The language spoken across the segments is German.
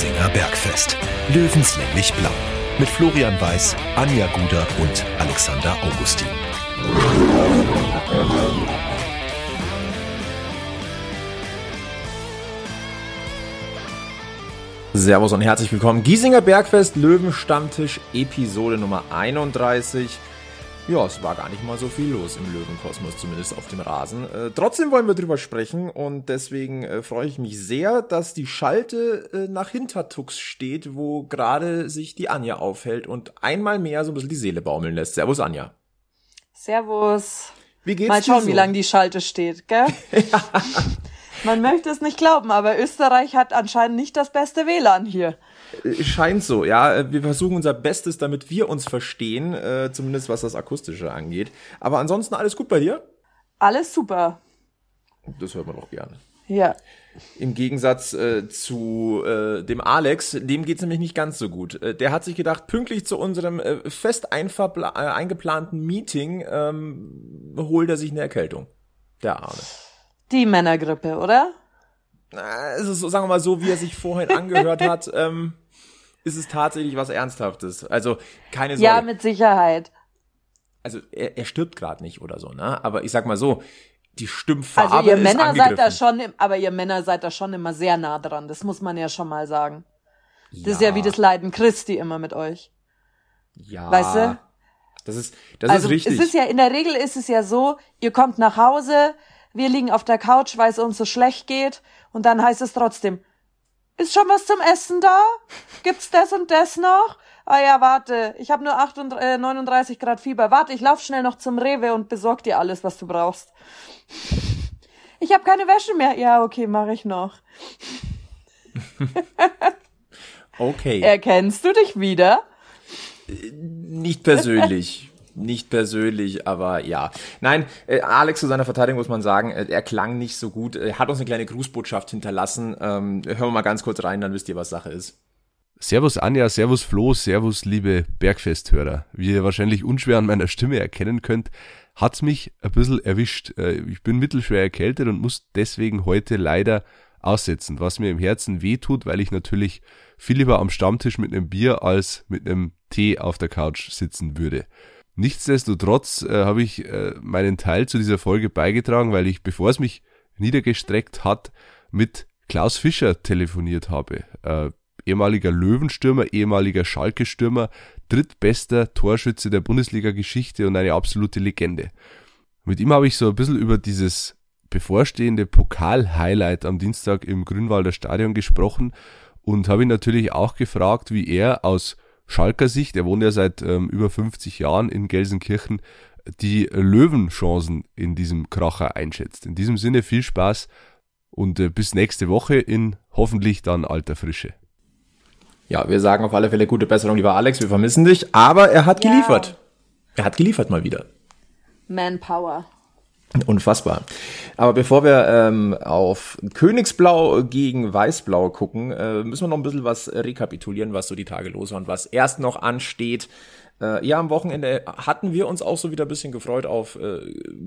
Giesinger Bergfest. Löwenslänglich blau. Mit Florian Weiß, Anja Guder und Alexander Augustin. Servus und herzlich willkommen. Giesinger Bergfest Löwenstammtisch Episode Nummer 31. Ja, es war gar nicht mal so viel los im Löwenkosmos, zumindest auf dem Rasen. Äh, trotzdem wollen wir drüber sprechen und deswegen äh, freue ich mich sehr, dass die Schalte äh, nach Hintertux steht, wo gerade sich die Anja aufhält und einmal mehr so ein bisschen die Seele baumeln lässt. Servus, Anja. Servus. Wie geht's Mal schauen, so? wie lange die Schalte steht, gell? Man möchte es nicht glauben, aber Österreich hat anscheinend nicht das beste WLAN hier. Äh, Scheint so, ja. Äh, Wir versuchen unser Bestes, damit wir uns verstehen, äh, zumindest was das Akustische angeht. Aber ansonsten alles gut bei dir? Alles super. Das hört man doch gerne. Ja. Im Gegensatz äh, zu äh, dem Alex, dem geht's nämlich nicht ganz so gut. Äh, der hat sich gedacht, pünktlich zu unserem äh, fest äh, eingeplanten Meeting ähm, holt er sich eine Erkältung. Der Arme. Die Männergrippe, oder? Es ist so, sagen wir mal so, wie er sich vorhin angehört hat, ähm, ist es tatsächlich was Ernsthaftes. Also keine Sorge. Ja, mit Sicherheit. also er, er stirbt gerade nicht oder so, ne? Aber ich sag mal so, die Stimmfarbe Also ihr ist Männer seid da angegriffen. schon, aber ihr Männer seid da schon immer sehr nah dran. Das muss man ja schon mal sagen. Das ist ja wie das Leiden Christi immer mit euch. ja, weißt du? Das ist, das also ist richtig. es ist ja in der Regel ist es ja so, ihr kommt nach Hause, wir liegen auf der Couch, weil es uns so schlecht geht und dann heißt es trotzdem, ist schon was zum Essen da? Gibt's das und das noch? Ah ja, warte, ich habe nur 38, äh, 39 Grad Fieber. Warte, ich lauf schnell noch zum Rewe und besorg dir alles, was du brauchst. Ich habe keine Wäsche mehr. Ja, okay, mache ich noch. okay. Erkennst du dich wieder? Nicht persönlich. Nicht persönlich, aber ja. Nein, äh, Alex zu seiner Verteidigung muss man sagen, äh, er klang nicht so gut. Er hat uns eine kleine Grußbotschaft hinterlassen. Ähm, hören wir mal ganz kurz rein, dann wisst ihr, was Sache ist. Servus Anja, Servus Flo, Servus liebe Bergfesthörer. Wie ihr wahrscheinlich unschwer an meiner Stimme erkennen könnt, hat's mich ein bisschen erwischt. Äh, Ich bin mittelschwer erkältet und muss deswegen heute leider aussetzen, was mir im Herzen weh tut, weil ich natürlich viel lieber am Stammtisch mit einem Bier als mit einem Tee auf der Couch sitzen würde. Nichtsdestotrotz äh, habe ich äh, meinen Teil zu dieser Folge beigetragen, weil ich, bevor es mich niedergestreckt hat, mit Klaus Fischer telefoniert habe. Äh, ehemaliger Löwenstürmer, ehemaliger Schalke-Stürmer, drittbester Torschütze der Bundesliga-Geschichte und eine absolute Legende. Mit ihm habe ich so ein bisschen über dieses bevorstehende Pokal-Highlight am Dienstag im Grünwalder Stadion gesprochen und habe ihn natürlich auch gefragt, wie er aus Schalker Sicht, er wohnt ja seit ähm, über 50 Jahren in Gelsenkirchen, die Löwenchancen in diesem Kracher einschätzt. In diesem Sinne viel Spaß und äh, bis nächste Woche in hoffentlich dann alter Frische. Ja, wir sagen auf alle Fälle gute Besserung, lieber Alex. Wir vermissen dich, aber er hat Ja. geliefert. Er hat geliefert mal wieder. Manpower. Unfassbar. Aber bevor wir ähm, auf Königsblau gegen Weißblau gucken, äh, müssen wir noch ein bisschen was rekapitulieren, was so die Tage los war und was erst noch ansteht. Äh, ja, am Wochenende hatten wir uns auch so wieder ein bisschen gefreut auf äh,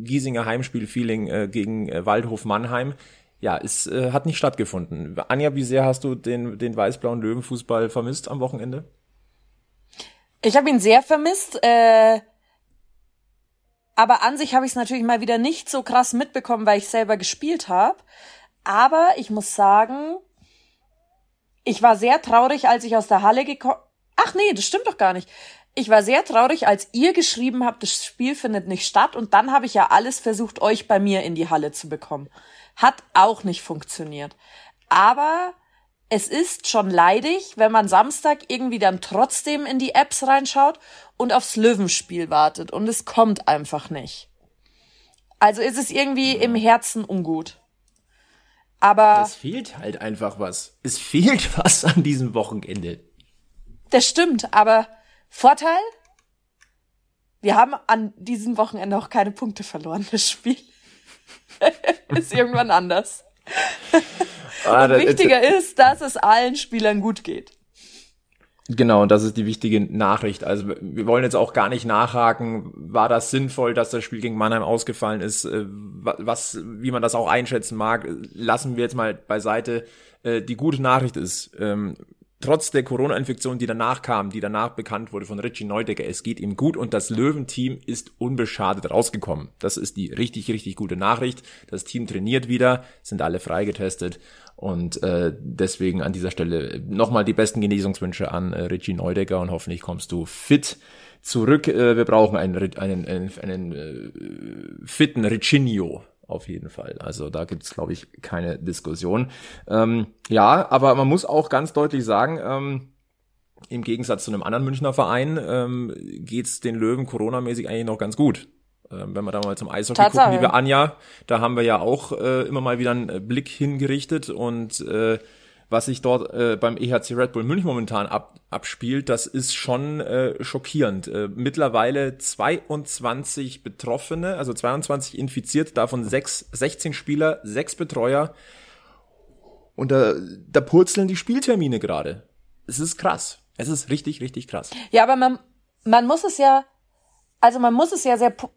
Giesinger Heimspiel-Feeling äh, gegen äh, Waldhof Mannheim. Ja, es äh, hat nicht stattgefunden. Anja, wie sehr hast du den, den weiß-blauen Löwenfußball vermisst am Wochenende? Ich habe ihn sehr vermisst. Äh, aber an sich habe ich es natürlich mal wieder nicht so krass mitbekommen, weil ich selber gespielt habe. Aber ich muss sagen, ich war sehr traurig, als ich aus der Halle gekommen. Ach nee, das stimmt doch gar nicht. Ich war sehr traurig, als ihr geschrieben habt, das Spiel findet nicht statt. Und dann habe ich ja alles versucht, euch bei mir in die Halle zu bekommen. Hat auch nicht funktioniert. Aber es ist schon leidig, wenn man Samstag irgendwie dann trotzdem in die Apps reinschaut und aufs Löwenspiel wartet und es kommt einfach nicht. Also ist es irgendwie im Herzen ungut. Aber Es fehlt halt einfach was. Es fehlt was an diesem Wochenende. das stimmt, aber Vorteil? Wir haben an diesem Wochenende auch keine Punkte verloren, das Spiel. ist irgendwann anders. Ah, da- Wichtiger ist, dass es allen Spielern gut geht. Genau, und das ist die wichtige Nachricht. Also wir wollen jetzt auch gar nicht nachhaken, war das sinnvoll, dass das Spiel gegen Mannheim ausgefallen ist, äh, wa- was, wie man das auch einschätzen mag, lassen wir jetzt mal beiseite. Äh, Die gute Nachricht ist, ähm, trotz der Corona-Infektion, die danach kam, die danach bekannt wurde von Richie Neudecker, es geht ihm gut und das Löwenteam ist unbeschadet rausgekommen. Das ist die richtig, richtig gute Nachricht. Das Team trainiert wieder, sind alle freigetestet und äh, deswegen an dieser Stelle nochmal die besten Genesungswünsche an äh, Richie Neudecker und hoffentlich kommst du fit zurück. Äh, wir brauchen einen, einen, einen, einen äh, fitten Ricinio auf jeden Fall. Also da gibt's es, glaube ich, keine Diskussion. Ähm, ja, aber man muss auch ganz deutlich sagen, ähm, im Gegensatz zu einem anderen Münchner Verein ähm, geht's den Löwen coronamäßig eigentlich noch ganz gut. Ähm, wenn wir da mal zum Eishockey Tatsache. gucken, liebe Anja, da haben wir ja auch äh, immer mal wieder einen Blick hingerichtet und äh, was sich dort äh, beim EHC Red Bull München momentan ab, abspielt, das ist schon äh, schockierend. Äh, mittlerweile 22 Betroffene, also 22 infiziert, davon 6, 16 Spieler, 6 Betreuer. Und da, da purzeln die Spieltermine gerade. Es ist krass. Es ist richtig, richtig krass. Ja, aber man, man muss es ja, also man muss es ja sehr po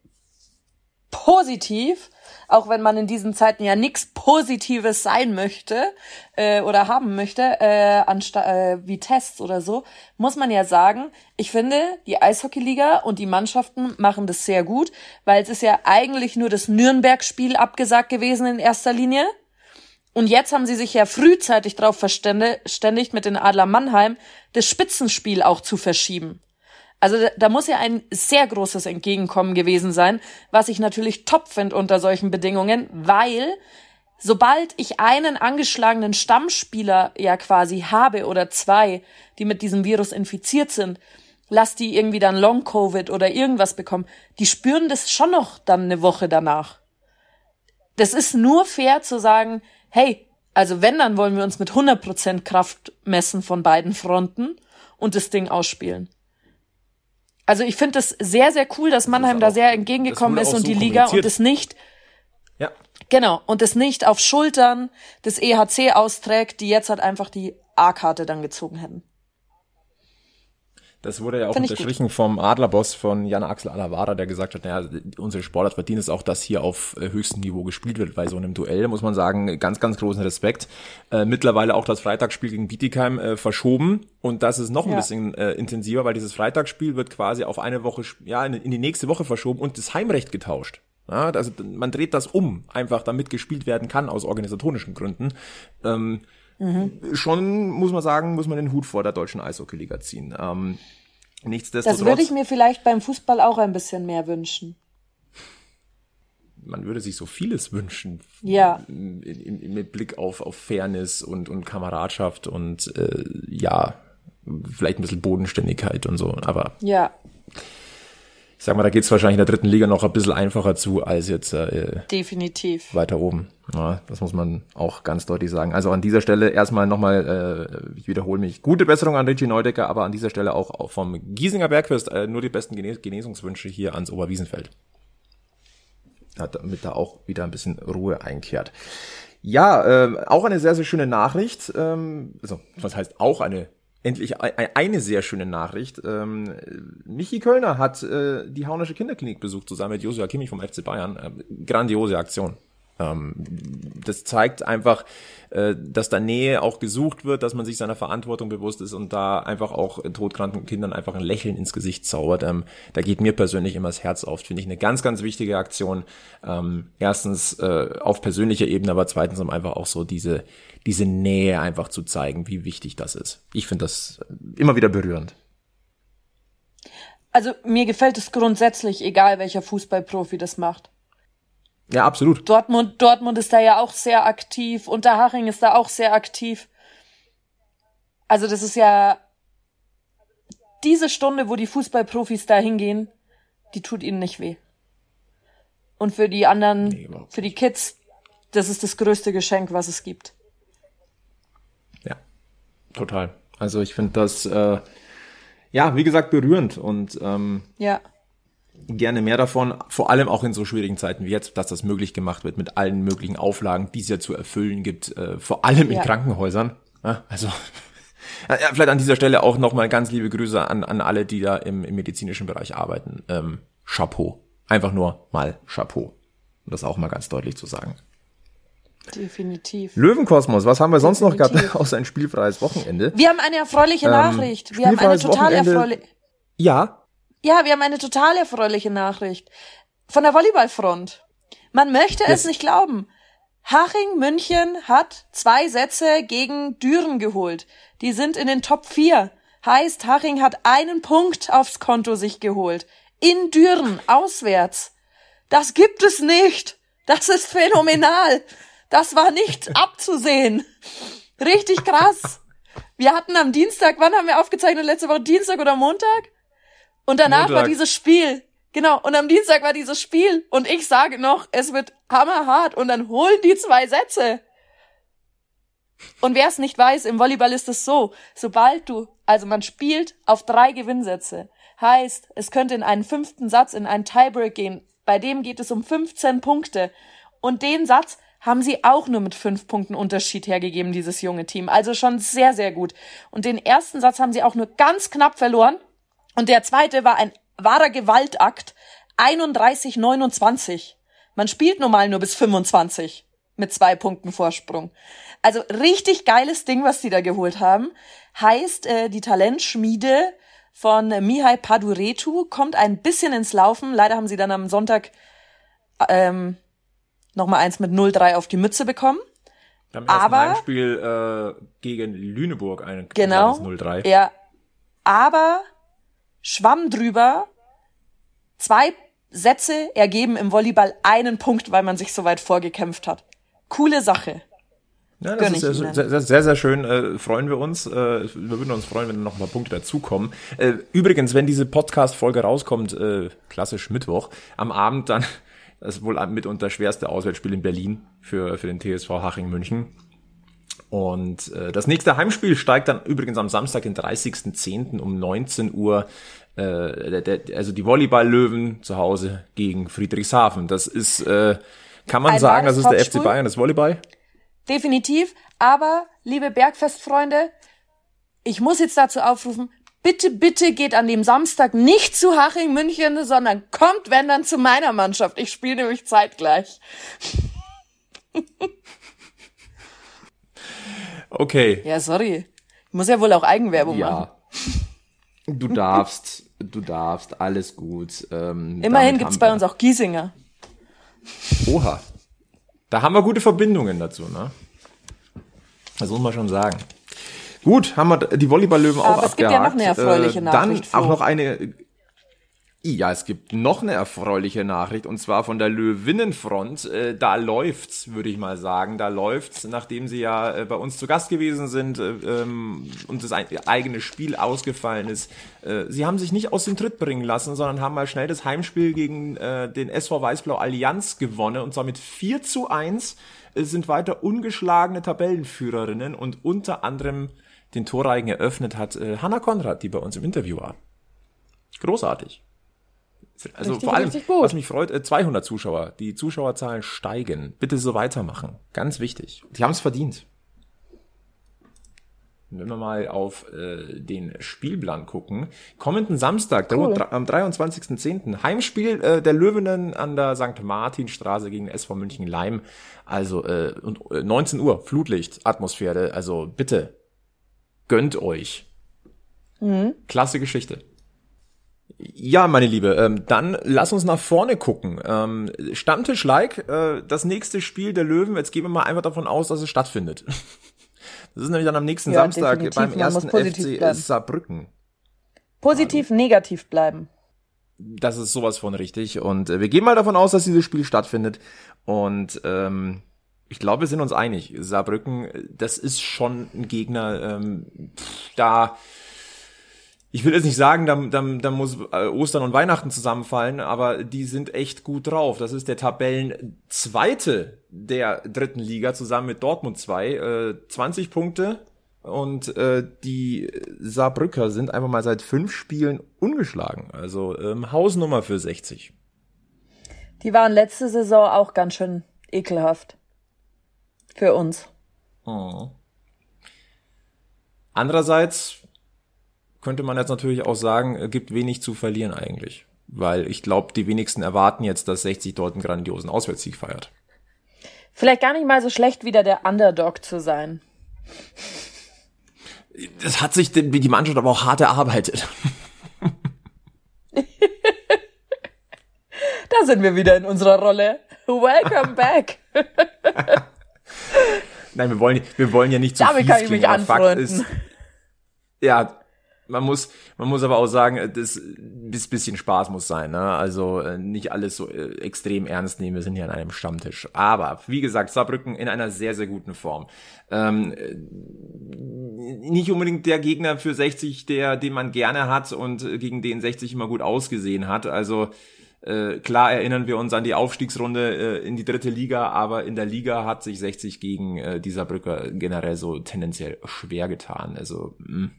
positiv auch wenn man in diesen Zeiten ja nichts Positives sein möchte äh, oder haben möchte, äh, äh, wie Tests oder so, muss man ja sagen, ich finde, die Eishockeyliga und die Mannschaften machen das sehr gut, weil es ist ja eigentlich nur das Nürnberg-Spiel abgesagt gewesen in erster Linie. Und jetzt haben sie sich ja frühzeitig darauf verständigt, mit den Adler Mannheim das Spitzenspiel auch zu verschieben. Also da muss ja ein sehr großes Entgegenkommen gewesen sein, was ich natürlich top finde unter solchen Bedingungen, weil sobald ich einen angeschlagenen Stammspieler ja quasi habe oder zwei, die mit diesem Virus infiziert sind, lass die irgendwie dann Long-Covid oder irgendwas bekommen, die spüren das schon noch dann eine Woche danach. Das ist nur fair zu sagen, hey, also wenn, dann wollen wir uns mit 100% Kraft messen von beiden Fronten und das Ding ausspielen. Also ich finde es sehr, sehr cool, dass Mannheim das da sehr entgegengekommen ist und so die Liga und es nicht, ja. genau, und es nicht auf Schultern des EHC austrägt, die jetzt halt einfach die A-Karte dann gezogen hätten. Das wurde ja auch unterstrichen vom Adlerboss von Jan Axel Alavara, der gesagt hat, naja, unsere Sportart verdient es auch, dass hier auf äh, höchstem Niveau gespielt wird. Bei so einem Duell muss man sagen, ganz, ganz großen Respekt. Äh, mittlerweile auch das Freitagsspiel gegen Bietigheim äh, verschoben und das ist noch ein ja. bisschen äh, intensiver, weil dieses Freitagsspiel wird quasi auf eine Woche, ja, in, in die nächste Woche verschoben und das Heimrecht getauscht. Ja, also man dreht das um, einfach damit gespielt werden kann aus organisatorischen Gründen. Ähm, Mhm. Schon, muss man sagen, muss man den Hut vor der deutschen Eishockeyliga ziehen. Ähm, nichtsdestotrotz. Das würde ich mir vielleicht beim Fußball auch ein bisschen mehr wünschen. Man würde sich so vieles wünschen. Ja. Mit Blick auf, auf Fairness und, und Kameradschaft und äh, ja, vielleicht ein bisschen Bodenständigkeit und so. Aber ja ich sag mal, da geht's wahrscheinlich in der dritten Liga noch ein bisschen einfacher zu als jetzt äh, definitiv weiter oben. Ja, das muss man auch ganz deutlich sagen. Also an dieser Stelle erstmal nochmal, äh, ich wiederhole mich, gute Besserung an Richie Neudecker, aber an dieser Stelle auch, auch vom Giesinger Bergfest äh, nur die besten Genes Genesungswünsche hier ans Oberwiesenfeld. Damit da auch wieder ein bisschen Ruhe einkehrt. Ja, äh, auch eine sehr, sehr schöne Nachricht. Ähm, also, was heißt auch eine endlich eine sehr schöne Nachricht. Ähm, Michi Kölner hat äh, die Haunische Kinderklinik besucht, zusammen mit Josua Kimmich vom FC Bayern. Äh, grandiose Aktion. Ähm, das zeigt einfach, äh, dass da Nähe auch gesucht wird, dass man sich seiner Verantwortung bewusst ist und da einfach auch todkranken Kindern einfach ein Lächeln ins Gesicht zaubert. Ähm, da geht mir persönlich immer das Herz auf. Finde ich eine ganz, ganz wichtige Aktion. Ähm, erstens äh, auf persönlicher Ebene, aber zweitens um einfach auch so diese, diese Nähe einfach zu zeigen, wie wichtig das ist. Ich finde das immer wieder berührend. Also mir gefällt es grundsätzlich, egal welcher Fußballprofi das macht. Ja, absolut. Dortmund, Dortmund ist da ja auch sehr aktiv, Unterhaching ist da auch sehr aktiv. Also das ist ja diese Stunde, wo die Fußballprofis da hingehen, die tut ihnen nicht weh. Und für die anderen, nee, für die Kids, das ist das größte Geschenk, was es gibt. Ja, total. Also ich finde das, äh, ja, wie gesagt, berührend und ähm, ja gerne mehr davon, vor allem auch in so schwierigen Zeiten wie jetzt, dass das möglich gemacht wird mit allen möglichen Auflagen, die es ja zu erfüllen gibt, äh, vor allem in ja. Krankenhäusern. Ja, also ja, vielleicht an dieser Stelle auch nochmal ganz liebe Grüße an, an alle, die da im, im medizinischen Bereich arbeiten. Ähm, Chapeau. Einfach nur mal Chapeau. Um das auch mal ganz deutlich zu sagen. Definitiv. Löwenkosmos, was haben wir sonst noch Definitiv. gehabt außer ein spielfreies Wochenende? Wir haben eine erfreuliche Ähm, Nachricht. Wir haben eine total erfreuliche. Ja, Ja, wir haben eine total erfreuliche Nachricht. Von der Volleyballfront. Man möchte es Yes. nicht glauben. Haching München hat zwei Sätze gegen Düren geholt. Die sind in den Top 4. Heißt, Haching hat einen Punkt aufs Konto sich geholt. In Düren, auswärts. Das gibt es nicht. Das ist phänomenal. Das war nicht abzusehen. Richtig krass. Wir hatten am Dienstag, wann haben wir aufgezeichnet? Letzte Woche Dienstag oder Montag? Und danach war Montag. dieses Spiel. Genau. Und am Dienstag war dieses Spiel. Und ich sage noch, es wird hammerhart. Und dann holen die zwei Sätze. Und wer es nicht weiß, im Volleyball ist es so, sobald du, also man spielt auf drei Gewinnsätze, heißt, es könnte in einen fünften Satz, in einen Tiebreak gehen, bei dem geht es um 15 Punkte. Und den Satz haben sie auch nur mit fünf Punkten Unterschied hergegeben, dieses junge Team. Also schon sehr, sehr gut. Und den ersten Satz haben sie auch nur ganz knapp verloren. Und der zweite war ein wahrer Gewaltakt. 31-29. Man spielt normal nur bis 25 mit zwei Punkten Vorsprung. Also richtig geiles Ding, was die da geholt haben. Heißt, äh, die Talentschmiede von Mihai Paduretu kommt ein bisschen ins Laufen. Leider haben sie dann am Sonntag ähm, nochmal eins mit 0-3 auf die Mütze bekommen. beim ersten Aber- Heimspiel äh, gegen Lüneburg ein Genau. glattes 0-3. Ja. Aber schwamm drüber. Zwei Sätze ergeben im Volleyball einen Punkt, weil man sich so weit vorgekämpft hat. Coole Sache. Ja, das Gönn ist sehr, sehr, sehr, sehr, schön. Äh, freuen wir uns. Äh, wir würden uns freuen, wenn noch ein paar Punkte dazukommen. Äh, übrigens, wenn diese Podcast-Folge rauskommt, äh, klassisch Mittwoch, am Abend dann, das ist wohl mitunter schwerste Auswärtsspiel in Berlin für, für den TSV Haching München. Und äh, das nächste Heimspiel steigt dann übrigens am Samstag, den 30.10. um 19 Uhr. Äh, der, der, also die Volleyball-Löwen zu Hause gegen Friedrichshafen. Das ist, äh, kann man Ein sagen, das ist der FC. Bayern, das Volleyball? Definitiv. Aber, liebe Bergfestfreunde, ich muss jetzt dazu aufrufen, bitte, bitte geht an dem Samstag nicht zu Haching München, sondern kommt, wenn dann zu meiner Mannschaft. Ich spiele nämlich zeitgleich. Okay. Ja, sorry. Ich muss ja wohl auch Eigenwerbung machen. Ja. Du darfst, du darfst, alles gut. Ähm, Immerhin gibt's bei uns auch Giesinger. Oha. Da haben wir gute Verbindungen dazu, ne? Das muss man schon sagen. Gut, haben wir die Volleyball-Löwen auch Aber es gibt ja noch abgehakt. eine erfreuliche Äh, Nachricht, Dann auch noch eine. Ja, es gibt noch eine erfreuliche Nachricht und zwar von der Löwinnenfront. Äh, da läuft's, würde ich mal sagen. Da läuft's, nachdem sie ja äh, bei uns zu Gast gewesen sind äh, ähm, und das eigene Spiel ausgefallen ist. Sie haben sich nicht aus dem Tritt bringen lassen, sondern haben mal schnell das Heimspiel gegen den SV Weißblau Allianz gewonnen und zwar mit 4 zu 1 äh, sind weiter ungeschlagene Tabellenführerinnen und unter anderem den Torreigen eröffnet hat Hanna Konrad, die bei uns im Interview war. Großartig. Also Richtig, vor allem, was mich freut, äh, 200 Zuschauer. Die Zuschauerzahlen steigen. Bitte so weitermachen. Ganz wichtig. Die haben es verdient. Wenn wir mal auf äh, den Spielplan gucken. Kommenden Samstag, Cool. am 23.10. Heimspiel äh, der Löwinnen an der St. Martinstraße gegen SV München Leim. Also äh, und, äh, 19 Uhr, Flutlicht, Atmosphäre. Also bitte, gönnt euch. Klasse Geschichte. Ja, meine Liebe, ähm, dann lass uns nach vorne gucken. Ähm, Stammtisch Like, äh, das nächste Spiel der Löwen, jetzt gehen wir mal einfach davon aus, dass es stattfindet. Das ist nämlich dann am nächsten Ja, Samstag beim ersten FC bleiben. Saarbrücken. Positiv, negativ bleiben. Das ist sowas von richtig. Und äh, wir gehen mal davon aus, dass dieses Spiel stattfindet. Und ähm, ich glaube, wir sind uns einig. Saarbrücken, äh, das ist schon ein Gegner, ähm, pff, da. Ich will jetzt nicht sagen, da, da, da muss äh, Ostern und Weihnachten zusammenfallen, aber die sind echt gut drauf. Das ist der Tabellenzweite der dritten Liga zusammen mit Dortmund 2. Äh, 20 Punkte und äh, die Saarbrücker sind einfach mal seit fünf Spielen ungeschlagen. Also ähm, Hausnummer für 60. Die waren letzte Saison auch ganz schön ekelhaft. Für uns. Andererseits könnte man jetzt natürlich auch sagen, äh, gibt wenig zu verlieren eigentlich. Weil ich glaube, die wenigsten erwarten jetzt, dass 60 dort einen grandiosen Auswärtssieg feiert. Vielleicht gar nicht mal so schlecht, wieder der Underdog zu sein. Das hat sich die Mannschaft aber auch hart erarbeitet. da sind wir wieder in unserer Rolle. Welcome back. Nein, wir wollen, wir wollen ja nicht zu Damit fies kann ich klingen, mich aber Fakt anfreunden. ist, ja, man muss, man muss aber auch sagen, das ein bisschen Spaß muss sein, ne? Also äh, nicht alles so äh, extrem ernst nehmen. Wir sind hier an einem Stammtisch. Aber wie gesagt, Saarbrücken in einer sehr, sehr guten Form. Ähm, äh, nicht unbedingt der Gegner für 60, der, den man gerne hat und äh, gegen den 60 immer gut ausgesehen hat. Also äh, klar erinnern wir uns an die Aufstiegsrunde äh, in die dritte Liga, aber in der Liga hat sich 60 gegen äh, die Saarbrücker generell so tendenziell schwer getan. Also mh.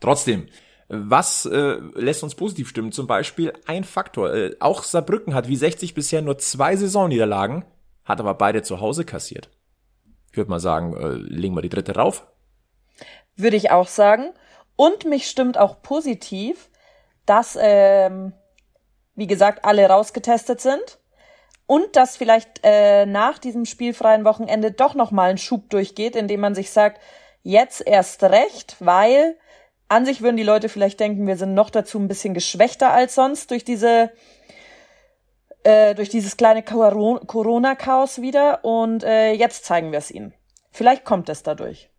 Trotzdem, was äh, lässt uns positiv stimmen? Zum Beispiel ein Faktor. Äh, auch Saarbrücken hat wie 60 bisher nur zwei Saisonniederlagen, hat aber beide zu Hause kassiert. Ich würde mal sagen, äh, legen wir die dritte rauf. Würde ich auch sagen. Und mich stimmt auch positiv, dass, ähm, wie gesagt, alle rausgetestet sind. Und dass vielleicht äh, nach diesem spielfreien Wochenende doch nochmal ein Schub durchgeht, indem man sich sagt, jetzt erst recht, weil an sich würden die Leute vielleicht denken, wir sind noch dazu ein bisschen geschwächter als sonst durch diese äh, durch dieses kleine Coro- Corona-Chaos wieder und äh, jetzt zeigen wir es ihnen. Vielleicht kommt es dadurch.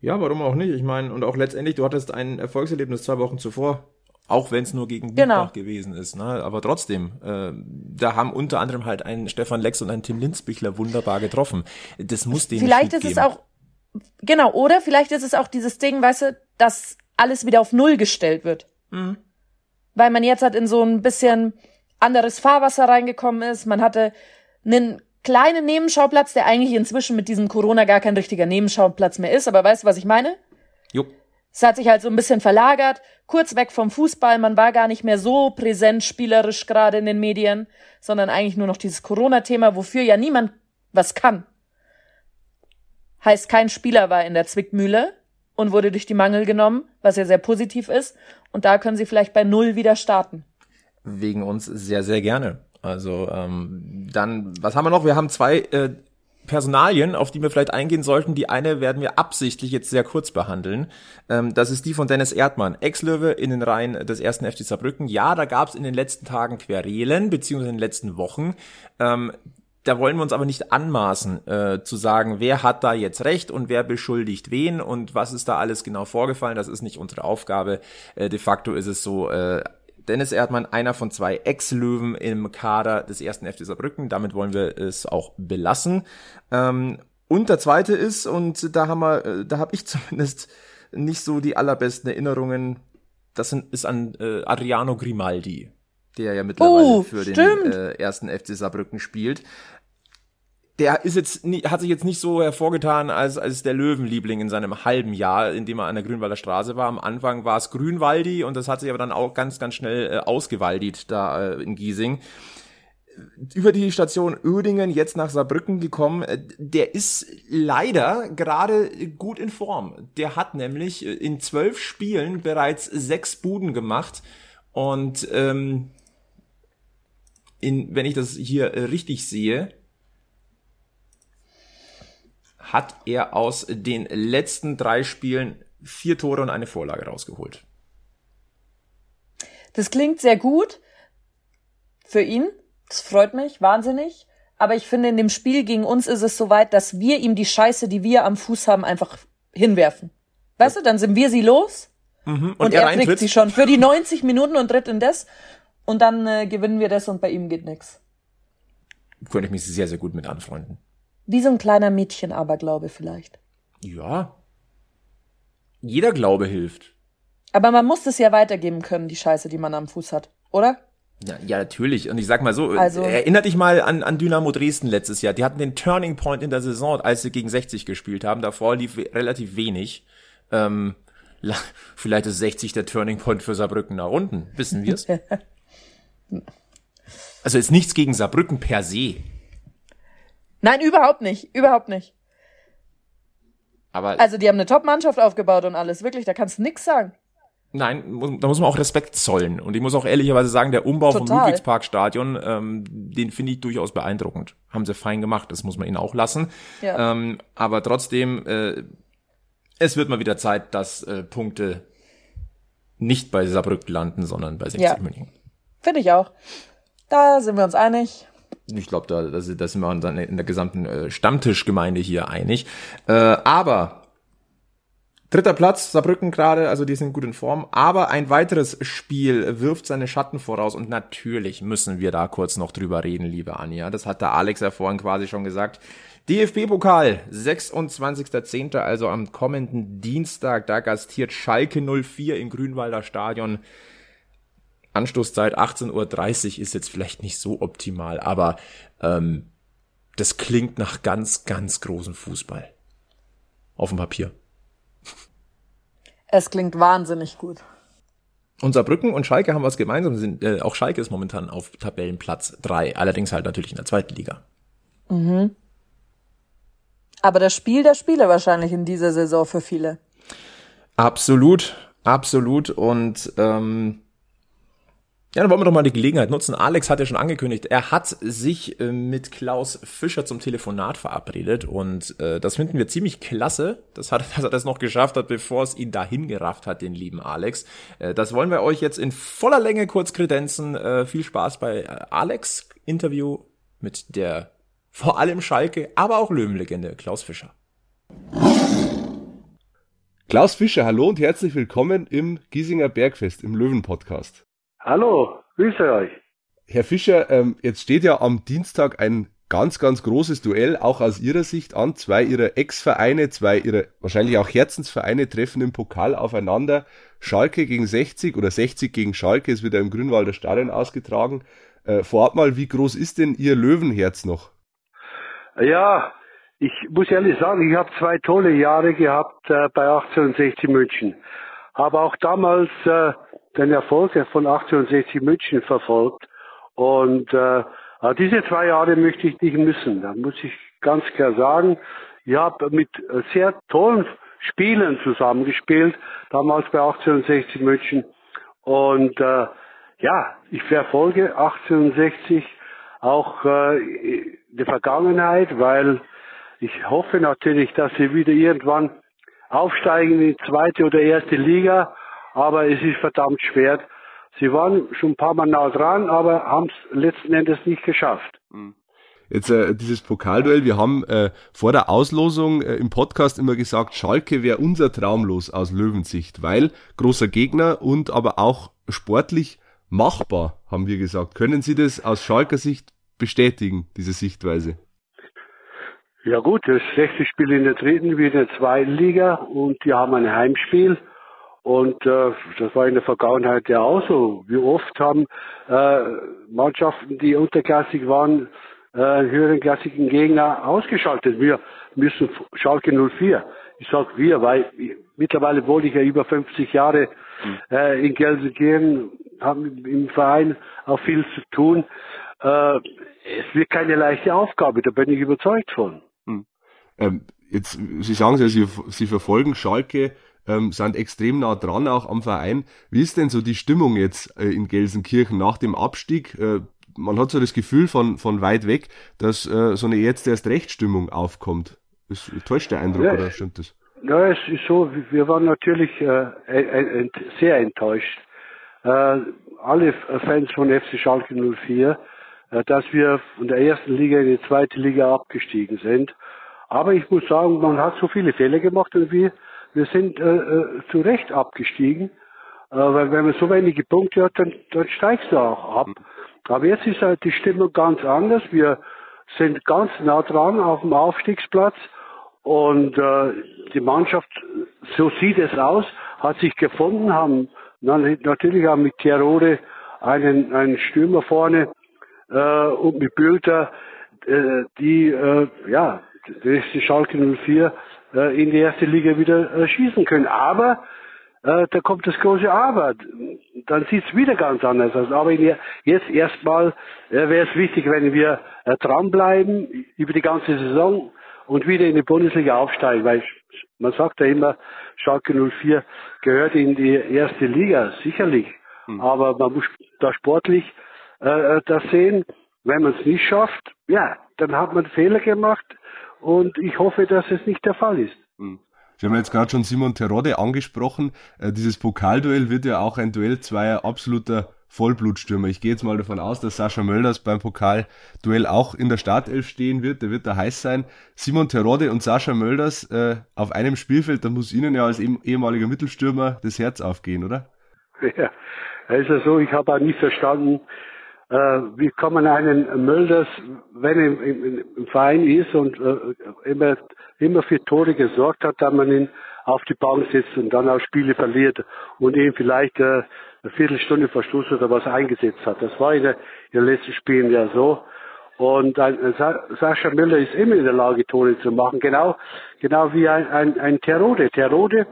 Ja, warum auch nicht? Ich meine, und auch letztendlich, du hattest ein Erfolgserlebnis zwei Wochen zuvor, auch wenn es nur gegen Genau. Bielbach gewesen ist, ne? Aber trotzdem, äh, da haben unter anderem halt einen Stefan Lex und einen Tim Linzbichler wunderbar getroffen. Das muss denen Vielleicht ist es geben. auch genau, oder vielleicht ist es auch dieses Ding, weißt du, dass alles wieder auf Null gestellt wird. Mhm. Weil man jetzt halt in so ein bisschen anderes Fahrwasser reingekommen ist. Man hatte einen kleinen Nebenschauplatz, der eigentlich inzwischen mit diesem Corona gar kein richtiger Nebenschauplatz mehr ist. Aber weißt du, was ich meine? Jo. Es hat sich halt so ein bisschen verlagert, kurz weg vom Fußball. Man war gar nicht mehr so präsent spielerisch gerade in den Medien, sondern eigentlich nur noch dieses Corona-Thema, wofür ja niemand was kann. Heißt, kein Spieler war in der Zwickmühle und wurde durch die Mangel genommen, was ja sehr positiv ist. Und da können sie vielleicht bei Null wieder starten. wegen uns sehr, sehr gerne. Also ähm, dann, was haben wir noch? Wir haben zwei äh, Personalien, auf die wir vielleicht eingehen sollten. Die eine werden wir absichtlich jetzt sehr kurz behandeln. Ähm, das ist die von Dennis Erdmann, Ex-Löwe in den Reihen des ersten FC Saarbrücken. Ja, da gab es in den letzten Tagen Querelen, beziehungsweise in den letzten Wochen. Ähm, da wollen wir uns aber nicht anmaßen, äh, zu sagen, wer hat da jetzt recht und wer beschuldigt wen und was ist da alles genau vorgefallen. Das ist nicht unsere Aufgabe. Äh, de facto ist es so, äh, Dennis Erdmann, einer von zwei Ex-Löwen im Kader des ersten FC Saarbrücken. Damit wollen wir es auch belassen. Ähm, und der zweite ist, und da haben wir, äh, da habe ich zumindest nicht so die allerbesten Erinnerungen. Das ist an äh, Adriano Grimaldi, der ja mittlerweile Oh, für den stimmt. äh, ersten FC Saarbrücken spielt. Der ist jetzt nie, hat sich jetzt nicht so hervorgetan als, als der Löwenliebling in seinem halben Jahr, in dem er an der Grünwalder Straße war. Am Anfang war es Grünwaldi und das hat sich aber dann auch ganz, ganz schnell äh, ausgewaldigt da äh, in Giesing über die Station Oerdingen jetzt nach Saarbrücken gekommen. Äh, Der ist leider gerade gut in Form. Der hat nämlich äh, in zwölf Spielen bereits sechs Buden gemacht und ähm, in, wenn ich das hier äh, richtig sehe, hat er aus den letzten drei Spielen vier Tore und eine Vorlage rausgeholt. Das klingt sehr gut für ihn. Das freut mich wahnsinnig. Aber ich finde, in dem Spiel gegen uns ist es soweit, dass wir ihm die Scheiße, die wir am Fuß haben, einfach hinwerfen. Weißt du, dann sind wir sie los Und, und, er, kriegt sie schon für die 90 Minuten und tritt in das. Und dann äh, gewinnen wir das und bei ihm geht nix. könnte ich mich sehr, sehr gut mit anfreunden. Wie so ein kleiner Mädchen-Aberglaube vielleicht. Ja. Jeder Glaube hilft. Aber man muss es ja weitergeben können, die Scheiße, die man am Fuß hat, oder? Ja, ja, natürlich. Und ich sag mal so, Also- erinnert dich mal an, an Dynamo Dresden letztes Jahr. Die hatten den Turning Point in der Saison, als sie gegen 60 gespielt haben. Davor lief relativ wenig. Ähm, vielleicht ist 60 der Turning Point für Saarbrücken nach unten. Wissen wir es? also ist nichts gegen Saarbrücken per se. Nein, überhaupt nicht. Überhaupt nicht. Aber Also die haben eine Top-Mannschaft aufgebaut und alles. Wirklich, da kannst du nix sagen. Nein, da muss man auch Respekt zollen. Und ich muss auch ehrlicherweise sagen, der Umbau Total. vom Ludwigsparkstadion, ähm, den finde ich durchaus beeindruckend. Haben sie fein gemacht, das muss man ihnen auch lassen. Ja. Ähm, aber trotzdem, äh, es wird mal wieder Zeit, dass äh, Punkte nicht bei Saarbrücken landen, sondern bei 60 Ja. München. Finde ich auch. Da sind wir uns einig. Ich glaube, da, da, sind- wir uns in der gesamten äh, Stammtischgemeinde hier einig. Äh, aber dritter Platz, Saarbrücken gerade, also die sind gut in Form. Aber ein weiteres Spiel wirft seine Schatten voraus und natürlich müssen wir da kurz noch drüber reden, liebe Anja. Das hat der Alex ja vorhin quasi schon gesagt. DFB-Pokal, 26.10., also am kommenden Dienstag, da gastiert Schalke 04 im Grünwalder Stadion. Anstoßzeit 18.30 Uhr ist jetzt vielleicht nicht so optimal, aber ähm, das klingt nach ganz, ganz großem Fußball. Auf dem Papier. Es klingt wahnsinnig gut. Und Saarbrücken und Schalke haben was gemeinsam. Sind, äh, auch Schalke ist momentan auf Tabellenplatz 3, allerdings halt natürlich in der zweiten Liga. Aber das Spiel der Spiele wahrscheinlich in dieser Saison für viele. Absolut, absolut. Und ähm, ja, dann wollen wir doch mal die Gelegenheit nutzen. Alex hat ja schon angekündigt, er hat sich äh, mit Klaus Fischer zum Telefonat verabredet und äh, das finden wir ziemlich klasse, das hat, dass er das noch geschafft hat, bevor es ihn dahin gerafft hat, den lieben Alex. Äh, das wollen wir euch jetzt in voller Länge kurz kredenzen. Äh, viel Spaß bei äh, Alex Interview mit der vor allem Schalke, aber auch Löwenlegende Klaus Fischer. Klaus Fischer, hallo und herzlich willkommen im Giesinger Bergfest, im Löwen-Podcast. Hallo, grüße euch. Herr Fischer, ähm, jetzt steht ja am Dienstag ein ganz, ganz großes Duell, auch aus Ihrer Sicht an. Zwei Ihrer Ex-Vereine, zwei Ihrer wahrscheinlich auch Herzensvereine treffen im Pokal aufeinander. Schalke gegen 60 oder 60 gegen Schalke, es wird ja im Grünwalder Stadion ausgetragen. Äh, vorab mal, wie groß ist denn Ihr Löwenherz noch? Ja, ich muss ehrlich sagen, ich habe zwei tolle Jahre gehabt äh, bei 1860 München. Habe auch damals äh, den Erfolg von 1860 München verfolgt. Und äh, aber diese zwei Jahre möchte ich nicht missen. Da muss ich ganz klar sagen, ich habe mit äh, sehr tollen Spielern zusammengespielt, damals bei 1860 München. Und äh, ja, ich verfolge 1860 auch äh, der Vergangenheit, weil ich hoffe natürlich, dass sie wieder irgendwann aufsteigen in die zweite oder erste Liga, aber es ist verdammt schwer. Sie waren schon ein paar Mal nah dran, aber haben es letzten Endes nicht geschafft. Jetzt äh, dieses Pokalduell, wir haben äh, vor der Auslosung äh, im Podcast immer gesagt, Schalke wäre unser Traumlos aus Löwensicht, weil großer Gegner und aber auch sportlich machbar, haben wir gesagt. Können Sie das aus Schalker Sicht bestätigen, diese Sichtweise? Ja gut, das sechste Spiel in der dritten wie in der zweiten Liga und die haben ein Heimspiel. Und äh, das war in der Vergangenheit ja auch so. Wie oft haben äh, Mannschaften, die unterklassig waren, äh, höheren klassigen Gegner ausgeschaltet. Wir müssen Schalke 04. Ich sag wir, weil mittlerweile wohne ich ja über 50 Jahre äh, in Gelsenkirchen, haben im Verein auch viel zu tun. Äh, es wird keine leichte Aufgabe, da bin ich überzeugt von. Ähm, jetzt, Sie sagen ja, Sie, Sie verfolgen Schalke, ähm, sind extrem nah dran auch am Verein. Wie ist denn so die Stimmung jetzt äh, in Gelsenkirchen nach dem Abstieg? Äh, man hat so das Gefühl von, von weit weg, dass äh, so eine jetzt erst Rechtsstimmung aufkommt. Ist, täuscht der Eindruck Ja, oder stimmt das? Ja, es ist so, wir waren natürlich äh, ent, sehr enttäuscht. Äh, alle Fans von FC Schalke 04, äh, dass wir von der ersten Liga in die zweite Liga abgestiegen sind. Aber ich muss sagen, man hat so viele Fehler gemacht und wir, wir sind äh, äh, zu Recht abgestiegen. Äh, weil wenn man so wenige Punkte hat, dann, dann steigst du auch ab. Aber jetzt ist halt die Stimmung ganz anders. Wir sind ganz nah dran auf dem Aufstiegsplatz. Und äh, die Mannschaft, so sieht es aus, hat sich gefunden, haben na, natürlich haben mit Tirode einen, einen Stürmer vorne äh, und mit Bülter, äh, die äh, ja der ist die Schalke 04 äh, in die erste Liga wieder äh, schießen können. Aber äh, da kommt das große Aber. Dann sieht es wieder ganz anders aus. Aber in, jetzt erstmal äh, wäre es wichtig, wenn wir äh, dranbleiben über die ganze Saison und wieder in die Bundesliga aufsteigen, weil man sagt ja immer, Schalke 04 gehört in die erste Liga, sicherlich. Mhm. Aber man muss da sportlich äh, das sehen. Wenn man es nicht schafft, ja, dann hat man Fehler gemacht und ich hoffe, dass es nicht der Fall ist. Mhm. Sie haben jetzt gerade schon Simon Terodde angesprochen. Äh, dieses Pokalduell wird ja auch ein Duell zweier absoluter Vollblutstürmer. Ich gehe jetzt mal davon aus, dass Sascha Mölders beim Pokalduell auch in der Startelf stehen wird. Der wird da heiß sein. Simon Terodde und Sascha Mölders äh, auf einem Spielfeld, da muss Ihnen ja als ehemaliger Mittelstürmer das Herz aufgehen, oder? Ja, ja so, ich habe auch nicht verstanden, äh, wie kann man einen Mölders, wenn er im, im, im Verein ist und äh, immer, immer für Tore gesorgt hat, dass man ihn auf die Bank setzt und dann auch Spiele verliert und ihn vielleicht äh, eine Viertelstunde vor Schluss oder was eingesetzt hat. Das war in, der, in den letzten Spielen ja so. Und ein, Sascha Müller ist immer in der Lage, Tore zu machen, genau, genau wie ein, ein, ein Terode. Terode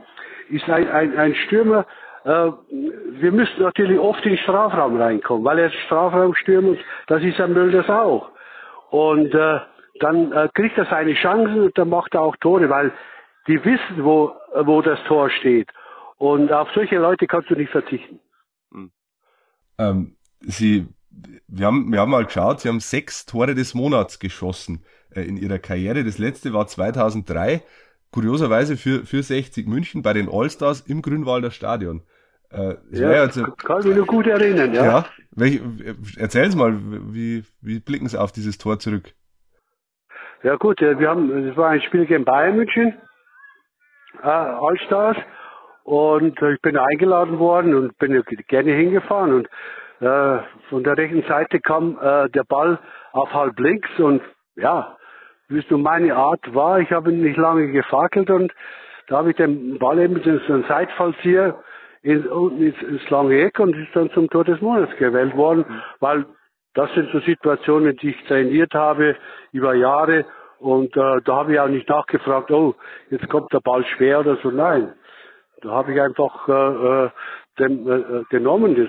ist ein, ein, ein Stürmer, wir müssen natürlich oft in den Strafraum reinkommen, weil er Strafraum stürmt, das ist ein Müller das auch. Und äh, dann äh, kriegt er seine Chancen und dann macht er auch Tore, weil die wissen, wo, wo das Tor steht. Und auf solche Leute kannst du nicht verzichten. Hm. Ähm, Sie, wir haben, wir haben mal geschaut, Sie haben sechs Tore des Monats geschossen äh, in Ihrer Karriere. Das letzte war 2003 kurioserweise für, für 60 München bei den Allstars im Grünwalder Stadion. Äh, ja, also, kann mich nur gut erinnern, ja. ja welch, erzählen Sie mal, wie, wie blicken Sie auf dieses Tor zurück? Ja gut, wir haben, es war ein Spiel gegen Bayern München, äh, Allstars, und ich bin eingeladen worden und bin gerne hingefahren und äh, von der rechten Seite kam äh, der Ball auf halb links und ja, wie es nun meine Art war. Ich habe nicht lange gefackelt und da habe ich den Ball eben mit so einem Seitfallzieher in, ins, ins lange Eck und ist dann zum Tor des Monats gewählt worden, weil das sind so Situationen, die ich trainiert habe über Jahre und äh, da habe ich auch nicht nachgefragt, oh, jetzt kommt der Ball schwer oder so. Nein, da habe ich einfach äh, äh den, äh, äh, genommen. Das,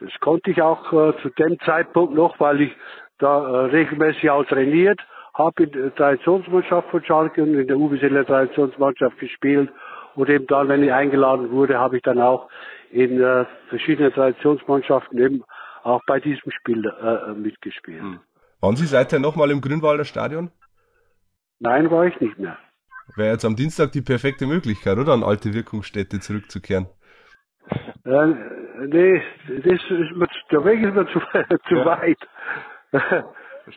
das konnte ich auch äh, zu dem Zeitpunkt noch, weil ich da äh, regelmäßig auch trainiert habe in der Traditionsmannschaft von Schalke und in der UBC Traditionsmannschaft gespielt. Und eben dann, wenn ich eingeladen wurde, habe ich dann auch in äh, verschiedenen Traditionsmannschaften eben auch bei diesem Spiel äh, mitgespielt. Hm. Waren Sie seither nochmal im Grünwalder Stadion? Nein, war ich nicht mehr. Wäre jetzt am Dienstag die perfekte Möglichkeit, oder? An alte Wirkungsstätte zurückzukehren. Äh, nee, das ist mir, der Weg ist mir zu, zu ja. weit.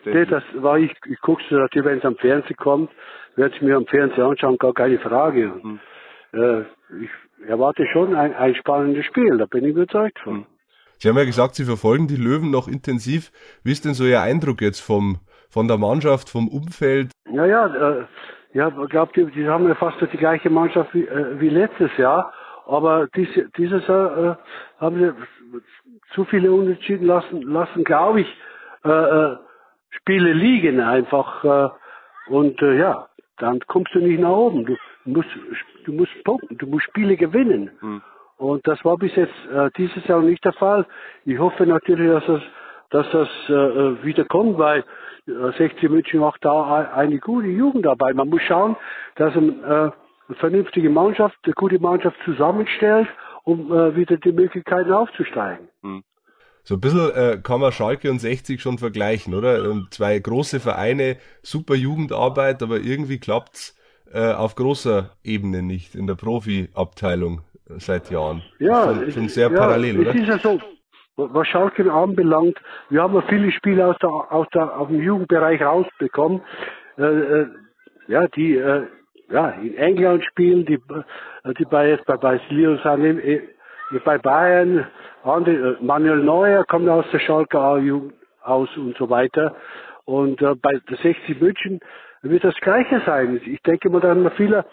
Nee, das war ich, ich gucke es natürlich, wenn es am Fernsehen kommt, werde ich mir am Fernsehen anschauen, gar keine Frage. Mhm. Äh, ich erwarte schon ein, ein spannendes Spiel, da bin ich überzeugt von. Mhm. Sie haben ja gesagt, Sie verfolgen die Löwen noch intensiv. Wie ist denn so Ihr Eindruck jetzt vom, von der Mannschaft, vom Umfeld? Ja, ja, äh, ja, ich glaube, die, die haben ja fast die gleiche Mannschaft wie, äh, wie letztes Jahr. Aber diese, dieses Jahr äh, haben sie zu viele Unentschieden lassen, lassen glaube ich, äh, äh, Spiele liegen einfach. Äh, und äh, ja, dann kommst du nicht nach oben. Du musst, du musst punkten, du musst Spiele gewinnen. Hm. Und das war bis jetzt äh, dieses Jahr nicht der Fall. Ich hoffe natürlich, dass das, dass das äh, äh wieder kommt, weil 60 München macht da eine gute Jugendarbeit. Man muss schauen, dass ein, äh, eine vernünftige Mannschaft, eine gute Mannschaft zusammenstellt, um äh, wieder die Möglichkeiten aufzusteigen. Hm. So ein bisschen äh, kann man Schalke und 60 schon vergleichen, oder? Und zwei große Vereine, super Jugendarbeit, aber irgendwie klappt's äh, auf großer Ebene nicht in der Profiabteilung seit Jahren. Ja, schon, schon sehr ja, parallel, oder? Es ist ja so, was Schalke anbelangt, wir haben ja viele Spiele aus, der, aus, der, aus dem Jugendbereich rausbekommen, äh, äh, ja, die äh, ja, in England spielen, die, äh, die bei, bei, bei Lyon sind, äh, bei Bayern, äh, Manuel Neuer kommt aus der Schalke A-Jugend aus und so weiter. Und äh, bei der 60 München wird das Gleiche sein. Ich denke mal, dass man viele